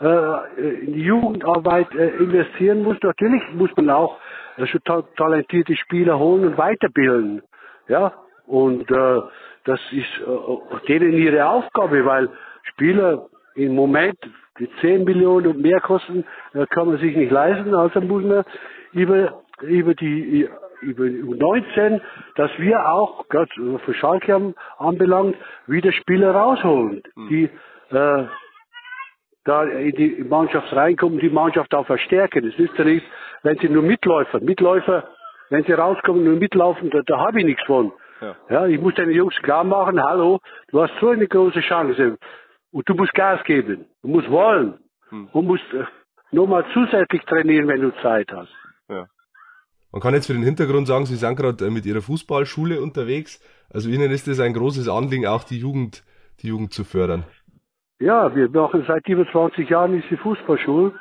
äh, in die Jugendarbeit äh, investieren muss. Natürlich muss man auch äh, schon ta talentierte Spieler holen und weiterbilden. Ja, und äh, das ist äh, denen ihre Aufgabe, weil Spieler im Moment die 10 Millionen und mehr kosten, äh, kann man sich nicht leisten. Also muss man über, über die über U19, dass wir auch, gerade für Schalke anbelangt, wieder Spieler rausholen, mhm. die äh, da in die Mannschaft reinkommen, die Mannschaft auch verstärken. Es ist ja nicht, wenn sie nur Mitläufer, Mitläufer, wenn sie rauskommen und mitlaufen, da, da habe ich nichts von. Ja. ja, ich muss den Jungs klar machen, hallo, du hast so eine große Chance und du musst Gas geben, du musst wollen hm. und musst äh, nur mal zusätzlich trainieren, wenn du Zeit hast. Ja. Man kann jetzt für den Hintergrund sagen, Sie sind gerade äh, mit Ihrer Fußballschule unterwegs. Also Ihnen ist es ein großes Anliegen, auch die Jugend, die Jugend zu fördern. Ja, wir machen seit über 20 Jahren diese Fußballschule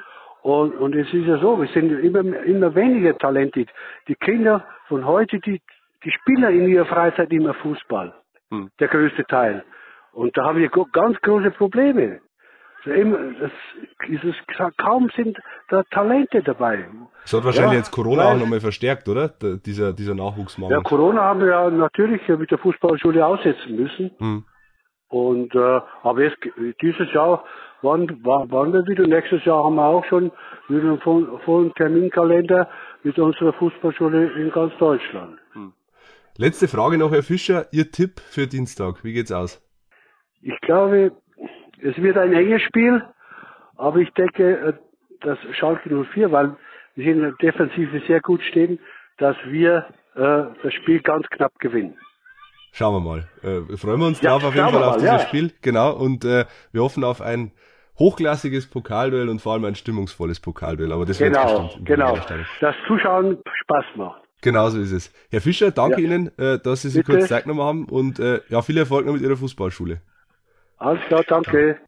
und, und es ist ja so, es sind immer, immer weniger Talente. Die Kinder von heute, die, die spielen in ihrer Freizeit immer Fußball. Hm. Der größte Teil. Und da haben wir ganz große Probleme. Es, es, kaum sind da Talente dabei. Das hat wahrscheinlich ja, jetzt Corona auch nochmal verstärkt, oder? dieser, dieser Nachwuchsmangel. Ja, Corona haben wir ja natürlich mit der Fußballschule aussetzen müssen. Hm. Und äh, aber jetzt, dieses Jahr waren, waren wir wieder. Nächstes Jahr haben wir auch schon wieder einen vollen Terminkalender mit unserer Fußballschule in ganz Deutschland. Hm. Letzte Frage noch, Herr Fischer. Ihr Tipp für Dienstag, wie geht's aus? Ich glaube, es wird ein enges Spiel, aber ich denke, äh, dass Schalke 04, weil wir in der Defensive sehr gut stehen, dass wir äh, das Spiel ganz knapp gewinnen. Schauen wir mal. Äh, freuen wir uns ja, drauf auf jeden Fall mal, auf dieses ja. Spiel. Genau. Und äh, wir hoffen auf ein hochklassiges Pokalduell und vor allem ein stimmungsvolles Pokalduell. Aber das genau, wird genau. Das Zuschauen Spaß macht. Genau so ist es. Herr Fischer, danke ja. Ihnen, äh, dass Sie sich kurz Zeit genommen haben und äh, ja, viel Erfolg noch mit Ihrer Fußballschule. Alles klar, danke.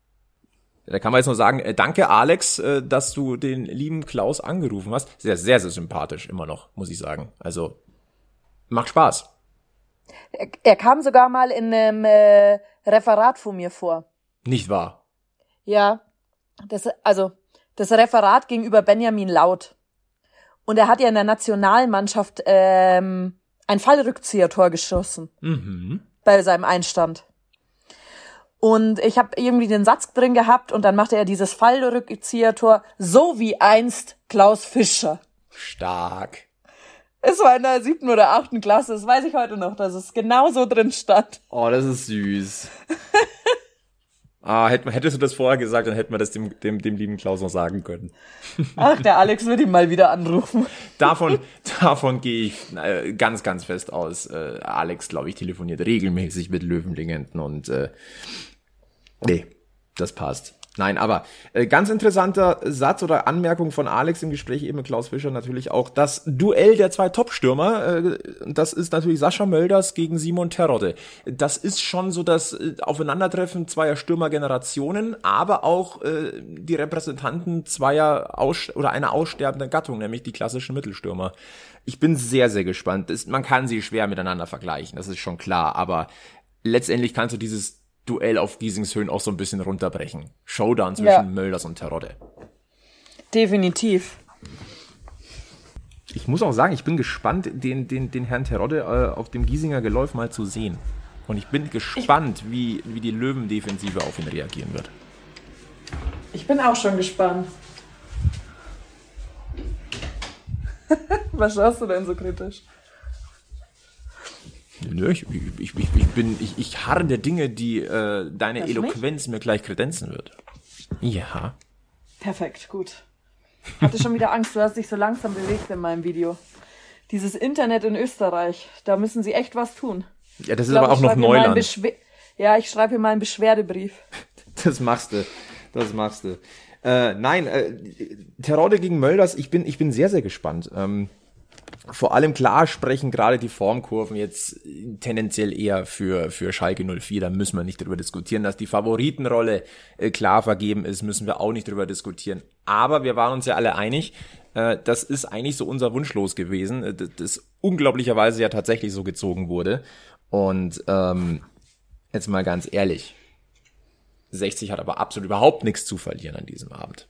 Da kann man jetzt nur sagen, äh, danke Alex, äh, dass du den lieben Klaus angerufen hast. Sehr, sehr, sehr sympathisch immer noch, muss ich sagen. Also macht Spaß. Er, er kam sogar mal in einem äh, Referat von mir vor. Nicht wahr? Ja, das, also das Referat ging über Benjamin Laut. Und er hat ja in der Nationalmannschaft ähm, ein Fallrückzieher-Tor geschossen. Mhm. Bei seinem Einstand. Und ich habe irgendwie den Satz drin gehabt und dann machte er dieses Fallrückzieher-Tor so wie einst Klaus Fischer. Stark. Es war in der siebten oder achten Klasse, das weiß ich heute noch, dass es genau so drin stand. Oh, das ist süß. ah, hätt, hättest du das vorher gesagt, dann hätten wir das dem, dem, dem lieben Klaus noch sagen können. Ach, der Alex wird ihn mal wieder anrufen. davon, davon gehe ich äh, ganz, ganz fest aus. Äh, Alex, glaube ich, telefoniert regelmäßig mit Löwenlegenden und äh, nee, das passt. Nein, aber äh, ganz interessanter Satz oder Anmerkung von Alex im Gespräch eben mit Klaus Fischer natürlich auch das Duell der zwei Top-Stürmer. Äh, das ist natürlich Sascha Mölders gegen Simon Terodde. Das ist schon so das äh, Aufeinandertreffen zweier Stürmergenerationen, aber auch äh, die Repräsentanten zweier aus oder einer aussterbenden Gattung, nämlich die klassischen Mittelstürmer. Ich bin sehr, sehr gespannt. Das, man kann sie schwer miteinander vergleichen, das ist schon klar, aber letztendlich kannst du dieses Duell auf Giesingshöhen auch so ein bisschen runterbrechen. Showdown zwischen ja. Mölders und Terodde. Definitiv. Ich muss auch sagen, ich bin gespannt, den, den, den Herrn Terodde äh, auf dem Giesinger Geläuf mal zu sehen. Und ich bin gespannt, ich, wie, wie die Löwendefensive auf ihn reagieren wird. Ich bin auch schon gespannt. Was schaust du denn so kritisch? Nö, ich, ich, ich, ich bin, ich, ich harre der Dinge, die äh, deine das Eloquenz mir gleich kredenzen wird. Ja. Perfekt, gut. Hatte schon wieder Angst, du hast dich so langsam bewegt in meinem Video. Dieses Internet in Österreich, da müssen sie echt was tun. Ja, das ist glaub, aber auch noch Neuland. Ja, ich schreibe hier mal einen Beschwerdebrief. Das machst du. Das machst du. Äh, nein, äh, Terrorde gegen Mölders, ich bin, ich bin sehr, sehr gespannt. Ähm, vor allem klar sprechen gerade die Formkurven jetzt tendenziell eher für, für Schalke 04. Da müssen wir nicht drüber diskutieren. Dass die Favoritenrolle äh, klar vergeben ist, müssen wir auch nicht drüber diskutieren. Aber wir waren uns ja alle einig, äh, das ist eigentlich so unser Wunsch los gewesen, äh, das, das unglaublicherweise ja tatsächlich so gezogen wurde. Und ähm, jetzt mal ganz ehrlich, 60 hat aber absolut überhaupt nichts zu verlieren an diesem Abend.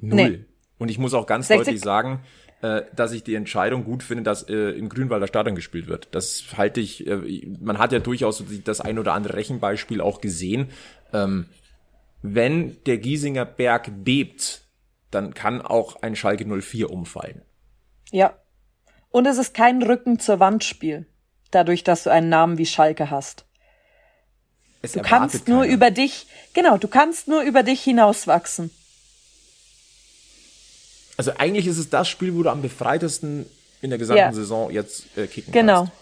Null. Nee. Und ich muss auch ganz 60. deutlich sagen, äh, dass ich die Entscheidung gut finde, dass äh, im Grünwalder Stadion gespielt wird. Das halte ich, äh, man hat ja durchaus das ein oder andere Rechenbeispiel auch gesehen. Ähm, wenn der Giesinger Berg bebt, dann kann auch ein Schalke 04 umfallen. Ja. Und es ist kein Rücken zur Wand Spiel, dadurch, dass du einen Namen wie Schalke hast. Es Du kannst nur keiner. über dich, genau, du kannst nur über dich hinauswachsen. Also eigentlich ist es das Spiel, wo du am befreitesten in der gesamten Ja. Saison jetzt äh, kicken Genau. kannst.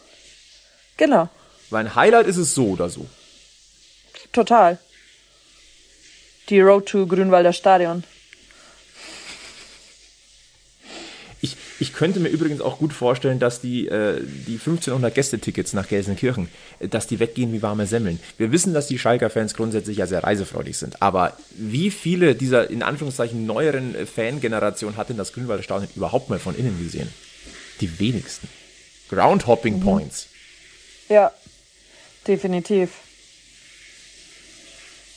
Genau. Weil ein Highlight ist es so oder so. Total. Die Road to Grünwalder Stadion. Ich, könnte mir übrigens auch gut vorstellen, dass die, äh, die 1500 Gästetickets nach Gelsenkirchen, äh, dass die weggehen wie warme Semmeln. Wir wissen, dass die Schalker-Fans grundsätzlich ja sehr reisefreudig sind. Aber wie viele dieser in Anführungszeichen neueren äh, Fangeneration hat denn das Grünwalder Stadion überhaupt mal von innen gesehen? Die wenigsten. Groundhopping Points. Ja, definitiv.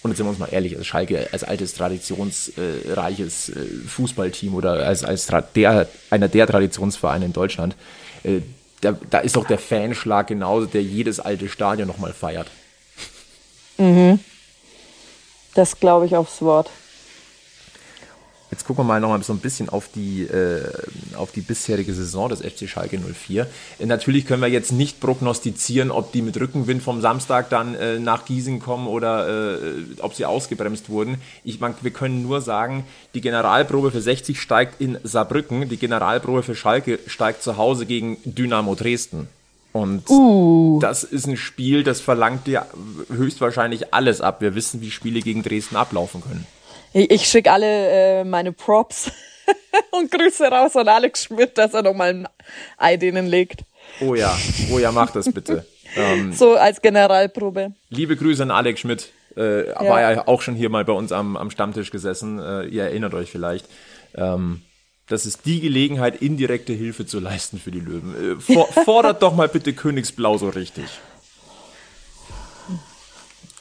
Und jetzt sind wir uns mal ehrlich, also Schalke als altes traditionsreiches äh, Fußballteam oder als, als der, einer der Traditionsvereine in Deutschland, äh, da, da ist doch der Fanschlag genauso, der jedes alte Stadion nochmal feiert. Das glaube ich aufs Wort. Jetzt gucken wir mal noch mal so ein bisschen auf die, äh, auf die bisherige Saison des FC Schalke 04. Äh, natürlich können wir jetzt nicht prognostizieren, ob die mit Rückenwind vom Samstag dann äh, nach Giesing kommen oder äh, ob sie ausgebremst wurden. Ich meine, wir können nur sagen, die Generalprobe für 60 steigt in Saarbrücken, die Generalprobe für Schalke steigt zu Hause gegen Dynamo Dresden. Und das ist ein Spiel, das verlangt dir höchstwahrscheinlich alles ab. Wir wissen, wie Spiele gegen Dresden ablaufen können. Ich, ich schicke alle äh, meine Props und Grüße raus an Alex Schmidt, dass er nochmal ein Ei denen legt. Oh ja, oh ja, mach das bitte. ähm, So als Generalprobe. liebe Grüße an Alex Schmidt. Äh, War ja auch schon hier mal bei uns am, am Stammtisch gesessen. Äh, ihr erinnert euch vielleicht. Ähm, das ist die Gelegenheit, indirekte Hilfe zu leisten für die Löwen. Äh, for, fordert doch mal bitte Königsblau so richtig.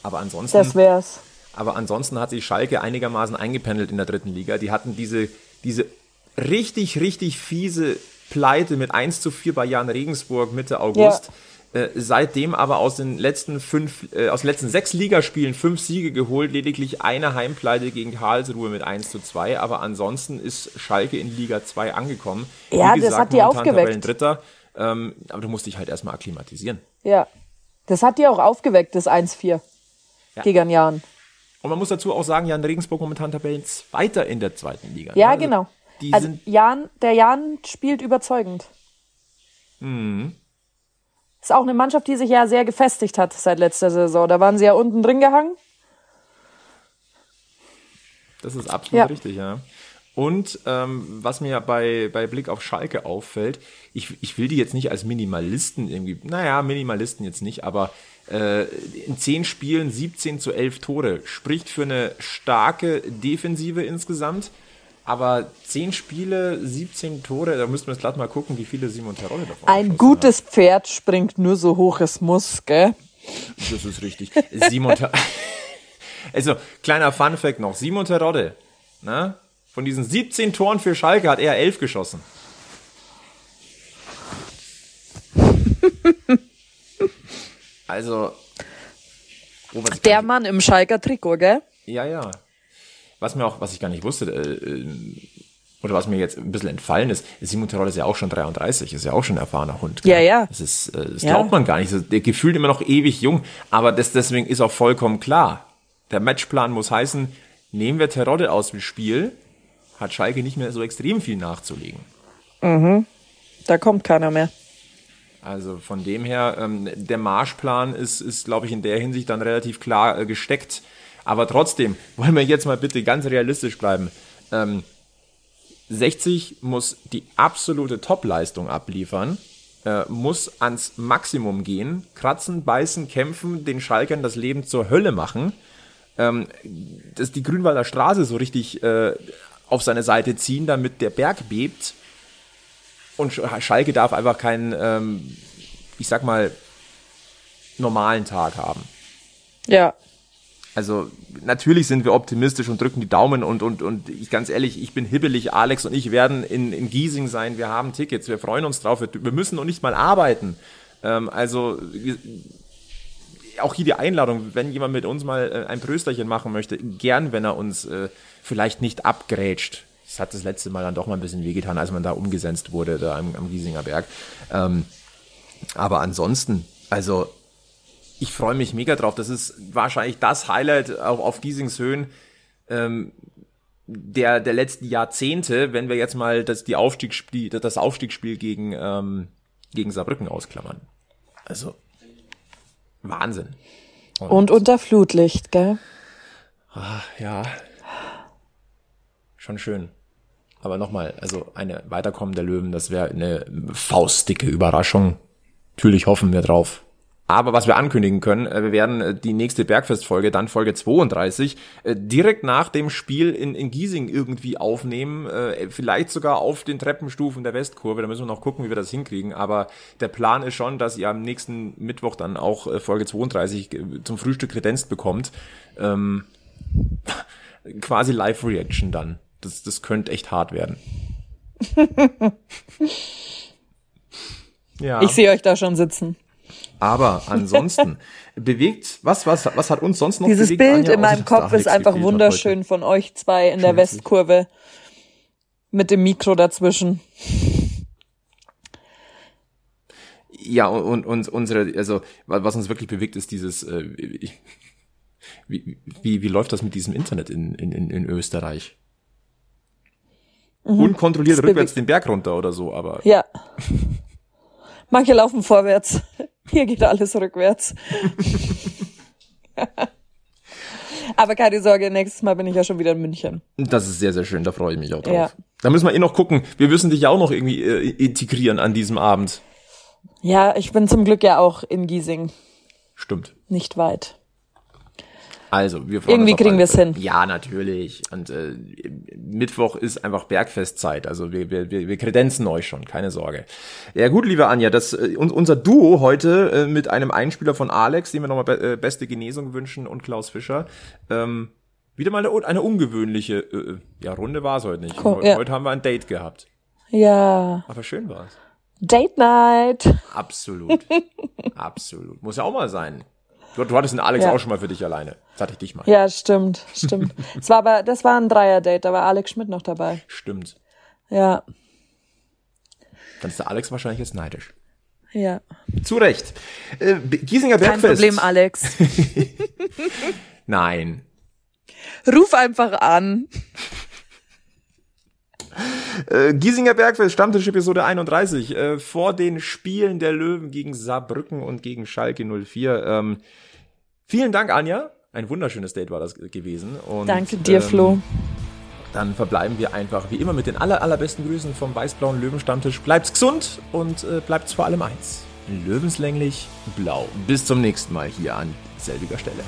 Aber ansonsten, Das wär's. Aber ansonsten hat sich Schalke einigermaßen eingependelt in der dritten Liga. Die hatten diese, diese richtig, richtig fiese Pleite mit 1 zu 4 bei Jan Regensburg Mitte August. Äh, seitdem aber aus den letzten fünf, äh, aus den letzten sechs Ligaspielen fünf Siege geholt, lediglich eine Heimpleite gegen Karlsruhe mit 1 zu 2. Aber ansonsten ist Schalke in Liga 2 angekommen. Ja, das hat die aufgeweckt. Tabellendritter. Ähm, aber du musst dich halt erstmal akklimatisieren. Ja. Das hat die auch aufgeweckt, das 1-4 Ja. gegen Jan. Und man muss dazu auch sagen, Jan Regensburg momentan Tabellenzweiter in der zweiten Liga. Ja, ne? Also genau. Also Jan, der Jan spielt überzeugend. Mhm. Ist auch eine Mannschaft, die sich ja sehr gefestigt hat seit letzter Saison. Da waren sie ja unten drin gehangen. Das ist absolut Ja. richtig, ja. Und ähm, was mir bei, bei Blick auf Schalke auffällt, ich, ich will die jetzt nicht als Minimalisten irgendwie, naja, Minimalisten jetzt nicht, aber äh, in 10 Spielen 17 zu 11 Tore spricht für eine starke Defensive insgesamt. Aber 10 Spiele, 17 Tore, da müssten wir jetzt glatt mal gucken, wie viele Simon Terodde davon Ein gutes Pferd springt nur so hoch es muss, gell? hat. Das ist richtig. Simon Ter Also, kleiner Fun-Fact noch. Simon Terodde, ne? Von diesen 17 Toren für Schalke hat er 11 geschossen. Also, oh, was ich Der Mann im Schalker Trikot, gell? ja, ja. Was mir auch, was ich gar nicht wusste, äh, äh, oder was mir jetzt ein bisschen entfallen ist, Simon Terodde ist ja auch schon 33, ist ja auch schon ein erfahrener Hund. Ja, ja. Das ist, äh, das Ja. glaubt man gar nicht. Der gefühlt immer noch ewig jung, aber das, deswegen ist auch vollkommen klar. Der Matchplan muss heißen, nehmen wir Terodde aus dem Spiel, hat Schalke nicht mehr so extrem viel nachzulegen. Da kommt keiner mehr. Also von dem her, ähm, der Marschplan ist, ist glaube ich, in der Hinsicht dann relativ klar äh, gesteckt. Aber trotzdem, wollen wir jetzt mal bitte ganz realistisch bleiben. Ähm, 60 muss die absolute Topleistung abliefern, äh, muss ans Maximum gehen, kratzen, beißen, kämpfen, den Schalkern das Leben zur Hölle machen, ähm, dass die Grünwalder Straße so richtig äh, auf seine Seite ziehen, damit der Berg bebt. Und Sch- Schalke darf einfach keinen, ähm, ich sag mal, normalen Tag haben. Ja. Also natürlich sind wir optimistisch und drücken die Daumen und, und, und ich ganz ehrlich, ich bin hibbelig, Alex und ich werden in, in Giesing sein, wir haben Tickets, wir freuen uns drauf, wir, wir müssen noch nicht mal arbeiten. Ähm, also auch hier die Einladung, wenn jemand mit uns mal äh, ein Prösterchen machen möchte, gern, wenn er uns äh, vielleicht nicht abgrätscht. Das hat das letzte Mal dann doch mal ein bisschen wehgetan, als man da umgesetzt wurde, da am, am Giesinger Berg. Ähm, aber ansonsten, also ich freue mich mega drauf. Das ist wahrscheinlich das Highlight auch auf Giesings Höhen ähm, der, der letzten Jahrzehnte, wenn wir jetzt mal das, die Aufstiegsspiel, das Aufstiegsspiel gegen, ähm, gegen Saarbrücken ausklammern. Also Wahnsinn. Und, Und unter Flutlicht, gell? Ach, ja. Schon schön. Aber nochmal, also eine Weiterkommen der Löwen, das wäre eine faustdicke Überraschung. Natürlich hoffen wir drauf. Aber was wir ankündigen können, äh, wir werden äh, die nächste Bergfestfolge, dann Folge 32, äh, direkt nach dem Spiel in, in Giesing irgendwie aufnehmen. Vielleicht sogar auf den Treppenstufen der Westkurve. Da müssen wir noch gucken, wie wir das hinkriegen. Aber der Plan ist schon, dass ihr am nächsten Mittwoch dann auch Folge 32 zum Frühstück kredenzt bekommt. Ähm, quasi Live-Reaction dann. Das, das könnte echt hart werden. ja. Ich sehe euch da schon sitzen. Aber ansonsten bewegt, was, was, was hat uns sonst noch Dieses bewegt? Bild Anja, in meinem Kopf ist einfach wunderschön von euch zwei in der Westkurve mit dem Mikro dazwischen. Ja, und, und unsere, also was uns wirklich bewegt, ist dieses, äh, wie, wie, wie läuft das mit diesem Internet in, in, in Österreich? Mhm. Unkontrolliert rückwärts den Berg runter oder so, aber. Ja. Manche laufen vorwärts. Hier geht alles rückwärts. Aber keine Sorge, nächstes Mal bin ich ja schon wieder in München. Das ist sehr, sehr schön, da freue ich mich auch drauf. Ja. Da müssen wir eh noch gucken. Wir müssen dich ja auch noch irgendwie äh, integrieren an diesem Abend. Ja, ich bin zum Glück ja auch in Giesing. Stimmt. Nicht weit. Also, wir freuen Irgendwie kriegen wir es hin. Ja, natürlich. Und äh, Mittwoch ist einfach Bergfestzeit. Also wir, wir, wir kredenzen euch schon, keine Sorge. Ja gut, liebe Anja, das äh, unser Duo heute äh, mit einem Einspieler von Alex, dem wir nochmal be äh, beste Genesung wünschen, und Klaus Fischer. Ähm, wieder mal eine, eine ungewöhnliche äh, äh ja, Runde war es heute nicht. Cool, heute, ja. heute haben wir ein Date gehabt. Ja. Aber schön war es. Date Night. Absolut. Absolut. Muss ja auch mal sein. Du, du hattest den Alex ja. auch schon mal für dich alleine. Das hatte ich dich mal. Ja, stimmt, stimmt. Es war aber, das war ein Dreier-Date, da war Alex Schmidt noch dabei. Stimmt. Ja. Dann ist der Alex wahrscheinlich jetzt neidisch. Ja. Zu Recht. Äh, Giesinger Bergfest. Kein Problem, Alex. Nein. Ruf einfach an. Äh, Giesinger Bergfest, Stammtisch Episode 31, äh, vor den Spielen der Löwen gegen Saarbrücken und gegen Schalke 04. Ähm, vielen Dank, Anja. Ein wunderschönes Date war das gewesen. Und, Danke dir, ähm, Flo. Dann verbleiben wir einfach wie immer mit den aller, allerbesten Grüßen vom weiß-blauen Löwenstammtisch. Bleibt's gesund und äh, bleibt's vor allem eins. Löwenslänglich blau. Bis zum nächsten Mal hier an selbiger Stelle.